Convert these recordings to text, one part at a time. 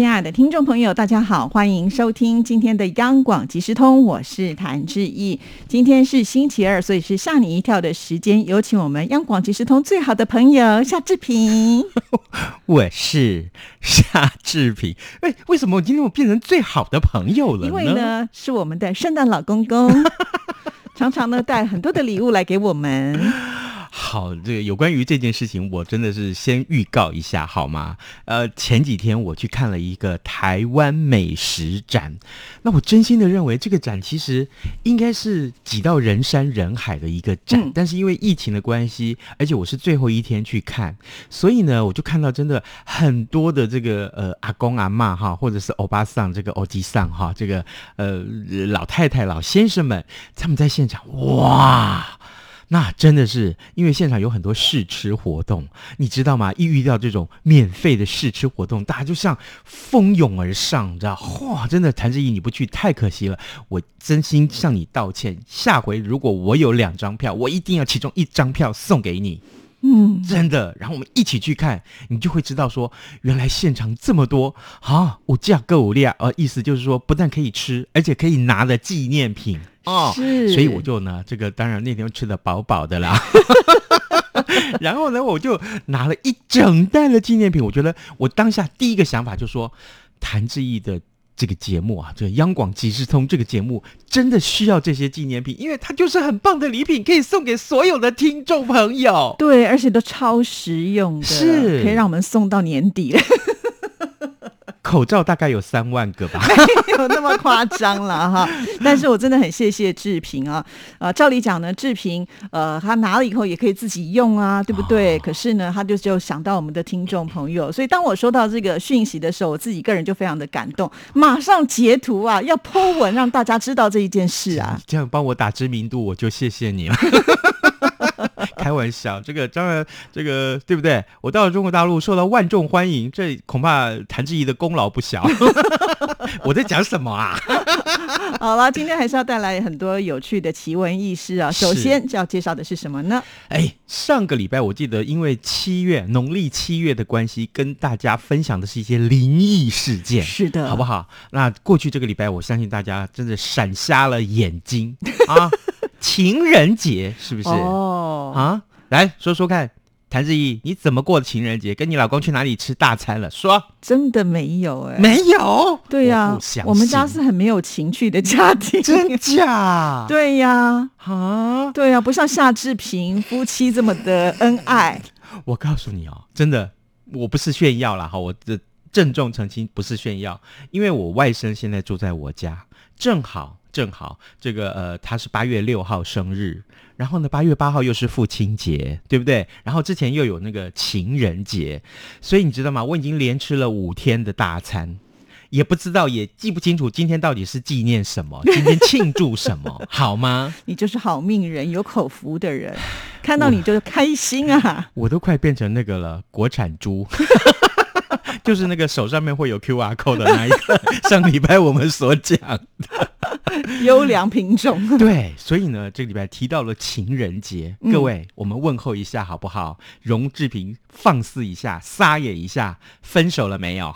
亲爱的听众朋友，大家好，欢迎收听今天的央广即时通，我是谭志毅。今天是星期二，所以是吓你一跳的时间。有请我们央广即时通最好的朋友夏志平。我是夏志平。哎，为什么我今天我变成最好的朋友了呢？因为呢，是我们的圣诞老公公，常常呢带很多的礼物来给我们。好，这个有关于这件事情，我真的是先预告一下好吗？呃，前几天我去看了一个台湾美食展，那我真心的认为这个展其实应该是挤到人山人海的一个展，但是因为疫情的关系，而且我是最后一天去看，所以呢，我就看到真的很多的这个呃阿公阿妈哈，或者是欧巴桑这个欧吉桑哈，这个呃老太太老先生们，他们在现场哇。那真的是，因为现场有很多试吃活动，你知道吗？一遇到这种免费的试吃活动，大家就像蜂拥而上，你知道？哇，真的，谭志毅你不去太可惜了，我真心向你道歉。下回如果我有两张票，我一定要其中一张票送给你。嗯，真的。然后我们一起去看，你就会知道说，原来现场这么多啊，五价各五量，呃，意思就是说，不但可以吃，而且可以拿的纪念品。哦，是，所以我就呢，这个当然那天吃的饱饱的啦，然后呢，我就拿了一整袋的纪念品。我觉得我当下第一个想法就说，谭志毅的这个节目啊，这央广即时通这个节目真的需要这些纪念品，因为它就是很棒的礼品，可以送给所有的听众朋友。对，而且都超实用的，是可以让我们送到年底。口罩大概有三万个吧，没有那么夸张了哈。但是我真的很谢谢志平啊，呃，照理讲呢，志平呃，他拿了以后也可以自己用啊，对不对？可是呢，他就就想到我们的听众朋友，所以当我收到这个讯息的时候，我自己个人就非常的感动，马上截图啊，要 po 文让大家知道这一件事啊。这样帮我打知名度，我就谢谢你了。开玩笑，这个当然，这个对不对？我到了中国大陆受到万众欢迎，这恐怕谭志怡的功劳不小。我在讲什么啊？好了，今天还是要带来很多有趣的奇闻异事啊。首先就要介绍的是什么呢？哎，上个礼拜我记得，因为七月农历七月的关系，跟大家分享的是一些灵异事件，是的，好不好？那过去这个礼拜，我相信大家真的闪瞎了眼睛啊！情人节是不是？哦啊，来说说看，谭志毅，你怎么过的情人节？跟你老公去哪里吃大餐了？说，真的没有哎，没有。对呀，我们家是很没有情趣的家庭，真假？对呀，啊，对呀，不像夏志平夫妻这么的恩爱。我告诉你哦，真的，我不是炫耀了哈，我的郑重澄清，不是炫耀，因为我外甥现在住在我家，正好。正好这个呃，他是八月六号生日，然后呢，八月八号又是父亲节，对不对？然后之前又有那个情人节，所以你知道吗？我已经连吃了五天的大餐，也不知道也记不清楚今天到底是纪念什么，今天庆祝什么，好吗？你就是好命人，有口福的人，看到你就开心啊！我都快变成那个了，国产猪。就是那个手上面会有 Q R code 的那一个，上礼拜我们所讲的优良品种。对，所以呢，这个礼拜提到了情人节，各位，我们问候一下好不好？荣志平放肆一下，撒野一下，分手了没有？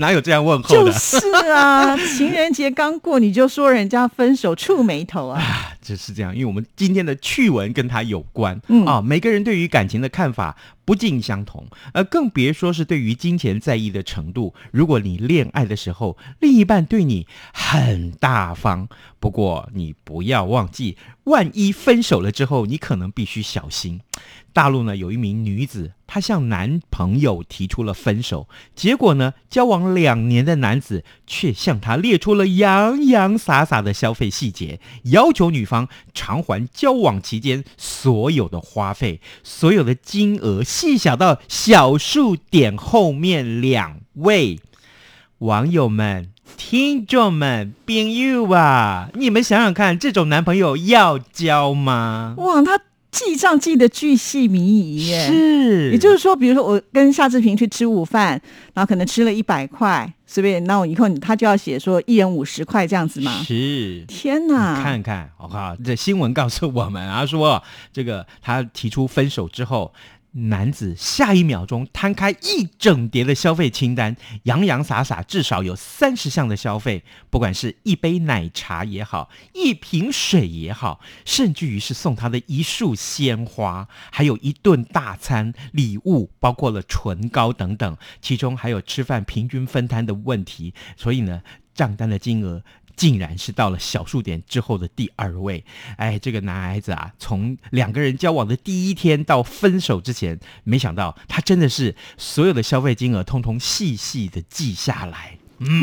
哪有这样问候的？就是啊，情人节刚过你就说人家分手，触眉头啊！就是这样，因为我们今天的趣闻跟他有关，嗯啊，每个人对于感情的看法不尽相同，呃，更别说是对于金钱在意的程度。如果你恋爱的时候，另一半对你很大方，不过你不要忘记，万一分手了之后，你可能必须小心。大陆呢有一名女子，她向男朋友提出了分手，结果呢，交往两年的男子却向她列出了洋洋洒洒的消费细节，要求女方偿还交往期间所有的花费，所有的金额细小到小数点后面两位网友们、听众们、朋友啊，你们想想看，这种男朋友要交吗？哇，他。记账记得巨细靡遗耶。是，也就是说，比如说我跟夏志平去吃午饭，然后可能吃了一百块，随便，那我以后他就要写说一人五十块这样子嘛。是。天哪！看看，我靠，这新闻告诉我们啊，说这个他提出分手之后。男子下一秒钟摊开一整叠的消费清单，洋洋洒洒至少有三十项的消费，不管是一杯奶茶也好，一瓶水也好，甚至于是送他的一束鲜花，还有一顿大餐礼物，包括了唇膏等等，其中还有吃饭平均分摊的问题，所以呢，账单的金额。竟然是到了小数点之后的第二位，哎，这个男孩子啊，从两个人交往的第一天到分手之前，没想到他真的是所有的消费金额通通细细的记下来。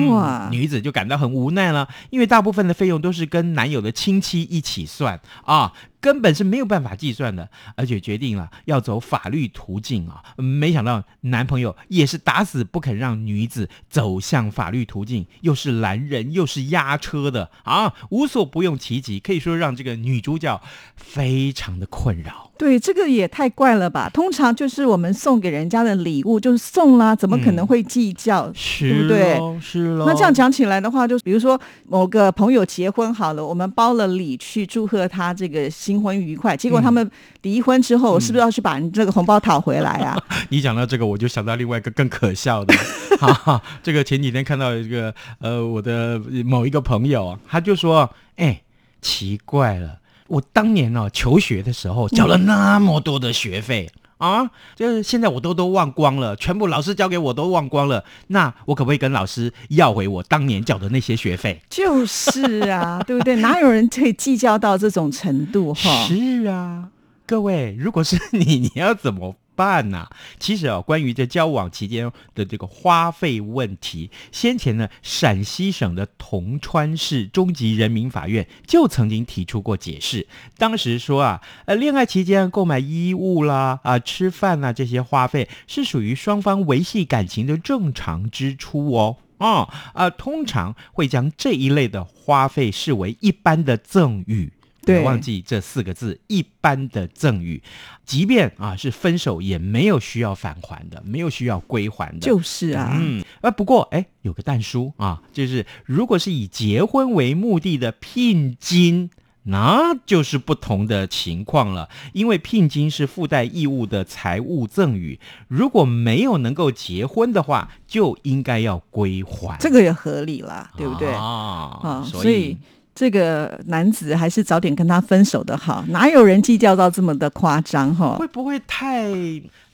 哇，女子就感到很无奈了，因为大部分的费用都是跟男友的亲戚一起算啊。根本是没有办法计算的，而且决定了要走法律途径啊！没想到男朋友也是打死不肯让女子走向法律途径，又是拦人又是压车的啊，无所不用其极，可以说让这个女主角非常的困扰。对，这个也太怪了吧！通常就是我们送给人家的礼物就是送啦，怎么可能会计较？对不对？是喽。那这样讲起来的话，就比如说某个朋友结婚好了，我们包了礼去祝贺他这个。新婚愉快，结果他们离婚之后，是不是要去把这个红包讨回来啊？你讲到这个，我就想到另外一个更可笑的。哈哈，这个前几天看到一个呃，我的某一个朋友，他就说：“哎，奇怪了，我当年哦求学的时候交了那么多的学费。”啊，就是现在我都都忘光了，全部老师教给我都忘光了。那我可不可以跟老师要回我当年缴的那些学费？就是啊，对不对？哪有人可以计较到这种程度？哈，是啊，各位，如果是你，你要怎么？办呐？其实啊，关于这交往期间的这个花费问题，先前呢，陕西省的铜川市中级人民法院就曾经提出过解释。当时说啊，呃，恋爱期间购买衣物啦、啊吃饭呐这些花费，是属于双方维系感情的正常支出哦。啊啊，通常会将这一类的花费视为一般的赠与。别忘记这四个字，一般的赠与，即便啊是分手，也没有需要返还的，没有需要归还的。就是啊，嗯，啊不过哎，有个但书啊，就是如果是以结婚为目的的聘金，那就是不同的情况了。因为聘金是附带义务的财务赠与，如果没有能够结婚的话，就应该要归还。这个也合理啦，对不对？啊，所以。这个男子还是早点跟他分手的好，哪有人计较到这么的夸张哈？会不会太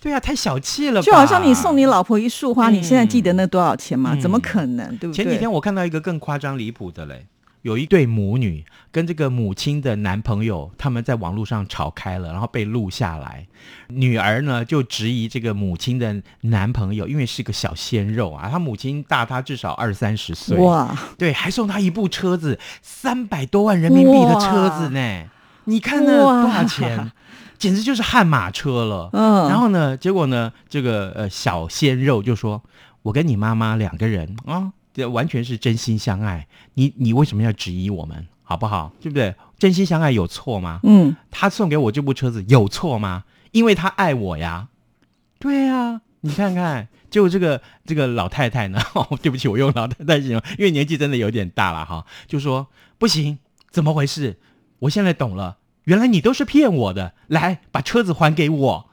对啊？太小气了？就好像你送你老婆一束花，你现在记得那多少钱吗？怎么可能？对不对？前几天我看到一个更夸张离谱的嘞。有一对母女跟这个母亲的男朋友，他们在网络上吵开了，然后被录下来。女儿呢就质疑这个母亲的男朋友，因为是个小鲜肉啊，他母亲大他至少二三十岁，哇，对，还送他一部车子，三百多万人民币的车子呢。你看那多少钱，简直就是悍马车了。嗯，然后呢，结果呢，这个呃小鲜肉就说：“我跟你妈妈两个人啊。”这完全是真心相爱，你你为什么要质疑我们，好不好？对不对？真心相爱有错吗？嗯，他送给我这部车子有错吗？因为他爱我呀。对呀，你看看，就这个这个老太太呢，哦，对不起，我用老太太形容，因为年纪真的有点大了哈，就说不行，怎么回事？我现在懂了，原来你都是骗我的，来把车子还给我。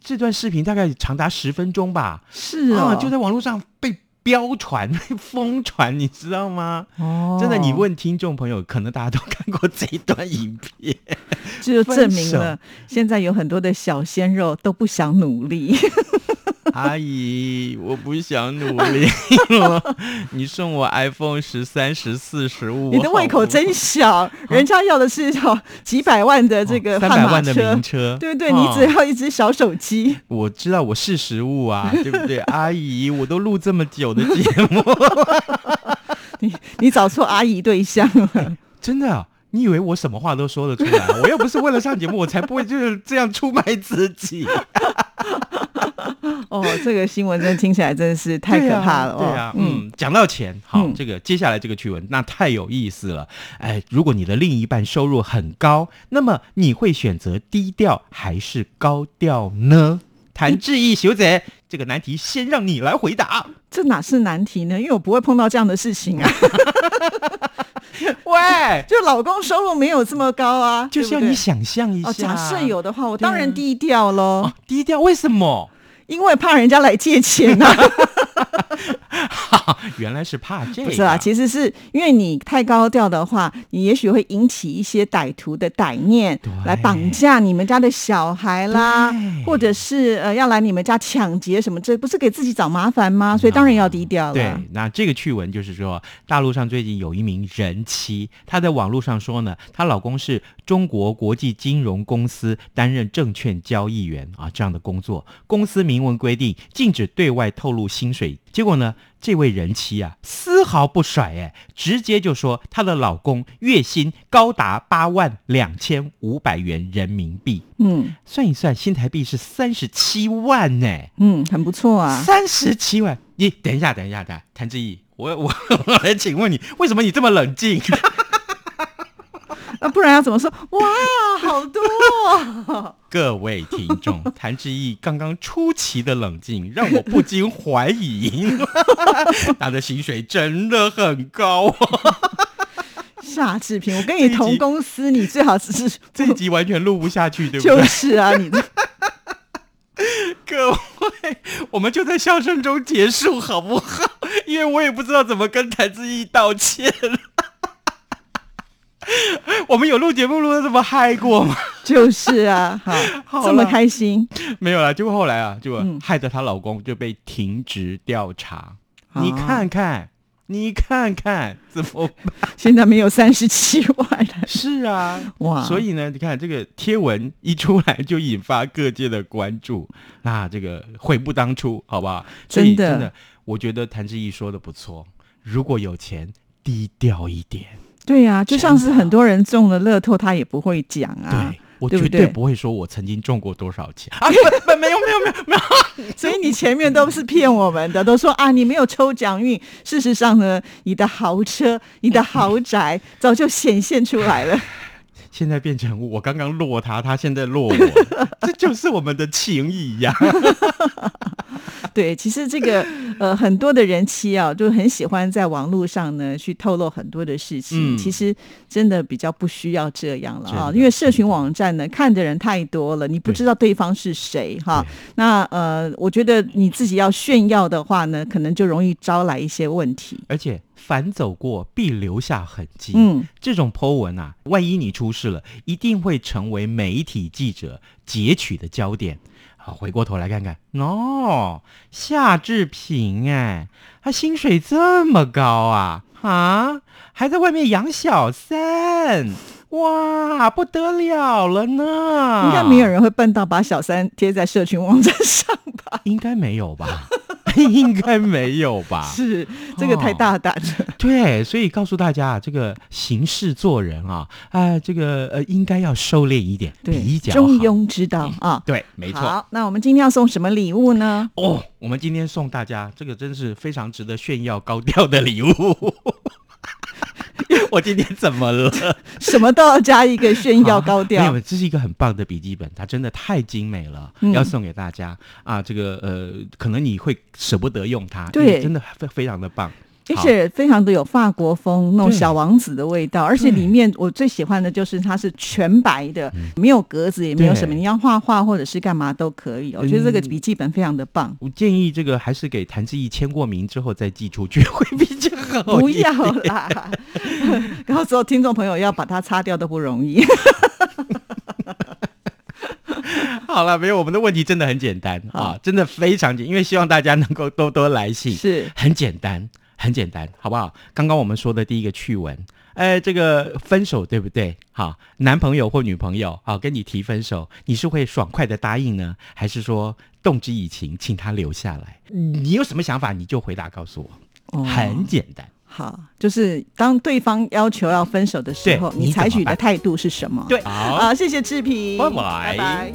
这段视频大概长达十分钟吧，是啊，就在网络上被。飙传、疯传，你知道吗？哦，真的，你问听众朋友，可能大家都看过这一段影片，就证明了现在有很多的小鲜肉都不想努力。阿姨，我不想努力了。你送我 iPhone 十三、十四、十五，你的胃口真小。人家要的是要几百万的这个三百万的名车，对不对？你只要一只小手机。我知道我是食物啊，对不对？阿姨，我都录这么久的节目，你你找错阿姨对象了。真的，你以为我什么话都说得出来？我又不是为了上节目，我才不会就是这样出卖自己。哦，这个新闻真的听起来真的是太可怕了哦。对啊，嗯，讲到钱，好，嗯这个接下来这个趣闻那太有意思了。哎，如果你的另一半收入很高，那么你会选择低调还是高调呢？谭志毅小姐，这个难题先让你来回答。这哪是难题呢？因为我不会碰到这样的事情啊。喂，就老公收入没有这么高啊，就是要你想象一下。哦，假设有的话，我当然低调喽，哦，低调，为什么？因为怕人家来借钱啊。原来是怕这个。不是啊，其实是因为你太高调的话，你也许会引起一些歹徒的歹念对，来绑架你们家的小孩啦，或者是呃要来你们家抢劫什么，这不是给自己找麻烦吗？所以当然要低调了对。，那这个趣闻就是说，大陆上最近有一名人妻，她在网络上说呢，她老公是中国国际金融公司担任证券交易员啊这样的工作，公司明文规定禁止对外透露薪水。结果呢，这位人妻啊丝毫不甩，哎，直接就说她的老公月薪高达八万两千五百元人民币，嗯算一算，新台币是三十七万呢。嗯，很不错啊。三十七万，你等一下，等一下，等一下，谭志毅，我我 我来请问你，为什么你这么冷静？那不然要怎么说？哇，好多哦、各位听众，谭志毅刚刚出奇的冷静，让我不禁怀疑，他的薪水真的很高、夏志平，我跟你同公司，你最好只是这一集完全录不下去，对不对就？是啊，你 各位，我们就在笑声中结束好不好？因为我也不知道怎么跟谭志毅道歉。我们有录节目录的这么嗨过吗？就是啊，好，好这么开心，没有啦，结果后来啊，就嗯害得她老公就被停职调查。啊你看看，你看看，怎么办？现在没有三十七万了，是啊，哇！所以呢，你看这个贴文一出来，就引发各界的关注。那这个悔不当初，好不好？真的真的，我觉得谭志毅说的不错。如果有钱，低调一点。对呀、就像是很多人中了乐透，他也不会讲啊对。我绝对对不会说我曾经中过多少钱 啊！没有没有没有没有，所以你前面都是骗我们的，都说啊你没有抽奖运。事实上呢，你的豪车、你的豪宅早就显现出来了。现在变成我刚刚落他，他现在落我，这就是我们的情谊呀、对，其实这个呃很多的人妻啊，就很喜欢在网络上呢去透露很多的事情。嗯其实真的比较不需要这样了啊，因为社群网站呢看的人太多了，你不知道对方是谁哈。那呃，我觉得你自己要炫耀的话呢，可能就容易招来一些问题。而且凡走过必留下痕迹。嗯，这种 Po 文啊，万一你出事了，一定会成为媒体记者截取的焦点。好，回过头来看看，哦，夏志平哎，他薪水这么高啊，啊，还在外面养小三，哇，不得了了呢！应该没有，人会笨到把小三贴在社群网站上吧？应该没有吧？应该没有吧？是，这个太大胆了。对，所以告诉大家啊，这个行事做人啊，啊、这个呃，应该要收敛一点，比，较中。庸之道啊。对，没错。好，那我们今天要送什么礼物呢？哦，我们今天送大家这个真是非常值得炫耀高调的礼物。我今天怎么了？什么都要加一个炫耀高调没。有，这是一个很棒的笔记本，它真的太精美了，嗯要送给大家啊。这个呃，可能你会舍不得用它，对真的非非常的棒。而且非常的有法国风那种小王子的味道，而且里面我最喜欢的就是它是全白的，没有格子，也没有什么，你要画画或者是干嘛都可以。我觉得这个笔记本非常的棒。我建议这个还是给谭志毅签过名之后再寄出去会比较好。不要啦，然后所有听众朋友要把它擦掉都不容易。好了，没有，我们的问题真的很简单啊，真的非常简，因为希望大家能够多多来信，是很简单，很简单，好不好？刚刚我们说的第一个趣闻，哎，这个分手对不对？好，男朋友或女朋友好跟你提分手，你是会爽快的答应呢，还是说动之以情，请他留下来？你有什么想法，你就回答告诉我，哦很简单。好，就是当对方要求要分手的时候，你你采取的态度是什么？对，好，谢谢志平，拜拜拜拜